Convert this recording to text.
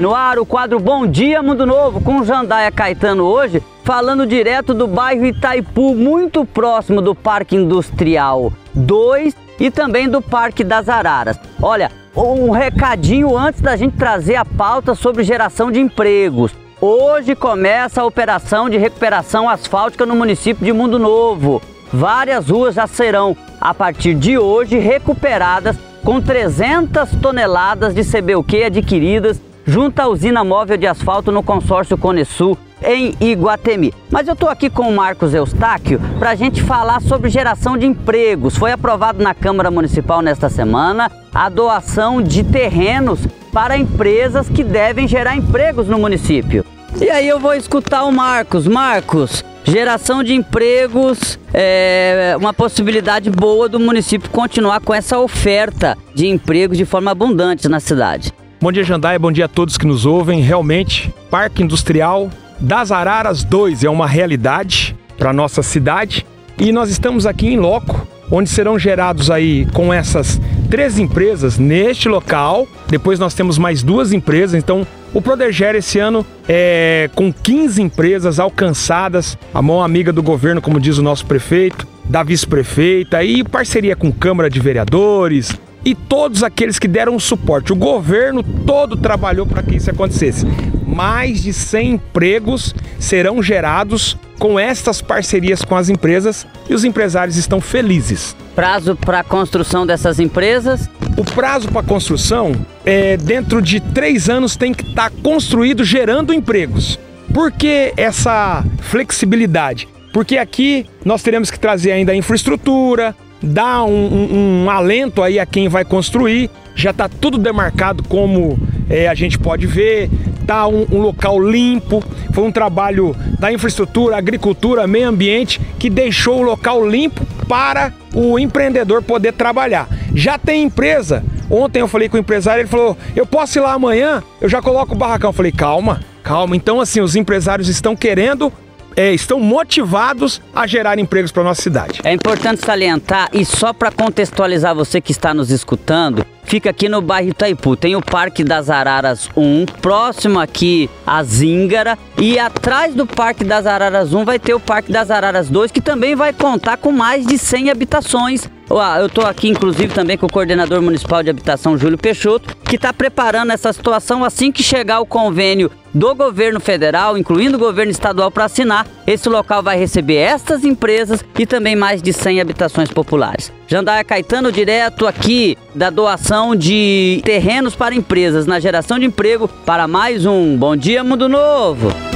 No ar, o quadro Bom Dia Mundo Novo, com Jandaia Caetano hoje, falando direto do bairro Itaipu, muito próximo do Parque Industrial 2 e também do Parque das Araras. Olha, um recadinho antes da gente trazer a pauta sobre geração de empregos. Hoje começa a operação de recuperação asfáltica no município de Mundo Novo. Várias ruas já serão, a partir de hoje, recuperadas com 300 toneladas de CBUQ adquiridas junto à usina móvel de asfalto no consórcio Conesul em Iguatemi. Mas eu estou aqui com o Marcos Eustáquio para a gente falar sobre geração de empregos. Foi aprovado na Câmara Municipal nesta semana a doação de terrenos para empresas que devem gerar empregos no município. E aí eu vou escutar o Marcos. Marcos, geração de empregos é uma possibilidade boa do município continuar com essa oferta de empregos de forma abundante na cidade. Bom dia, Jandaia. Bom dia a todos que nos ouvem. Realmente, Parque Industrial das Araras 2 é uma realidade para nossa cidade e nós estamos aqui em loco, onde serão gerados aí com essas três empresas neste local. Depois nós temos mais duas empresas, então o Prodeger esse ano é com 15 empresas alcançadas, a mão amiga do governo, como diz o nosso prefeito, da vice-prefeita e parceria com Câmara de Vereadores, e todos aqueles que deram suporte. O governo todo trabalhou para que isso acontecesse. Mais de 100 empregos serão gerados com estas parcerias com as empresas e os empresários estão felizes. Prazo para a construção dessas empresas? O prazo para a construção é dentro de três anos tem que estar tá construído gerando empregos. Por que essa flexibilidade? Porque aqui nós teremos que trazer ainda a infraestrutura, dá um, um, um alento aí a quem vai construir. Já está tudo demarcado como é, a gente pode ver, tá um, um, local limpo. Foi um trabalho da infraestrutura, agricultura, meio ambiente que deixou o local limpo para o empreendedor poder trabalhar. Já tem empresa. Ontem eu falei com o empresário, ele falou: "Eu posso ir lá amanhã? Eu já coloco o barracão". Eu falei: "Calma, calma". Então assim, os empresários estão querendo é, estão motivados a gerar empregos para nossa cidade. É importante salientar, e só para contextualizar você que está nos escutando, fica aqui no bairro Itaipu. Tem o Parque das Araras 1, próximo aqui a Zíngara, e atrás do Parque das Araras 1 vai ter o Parque das Araras 2, que também vai contar com mais de 100 habitações. Eu estou aqui, inclusive, também com o coordenador municipal de habitação, Júlio Peixoto, que está preparando essa situação assim que chegar o convênio do governo federal, incluindo o governo estadual, para assinar. Esse local vai receber estas empresas e também mais de 100 habitações populares. Jandaia Caetano, direto aqui da doação de terrenos para empresas na geração de emprego para mais um Bom Dia Mundo Novo.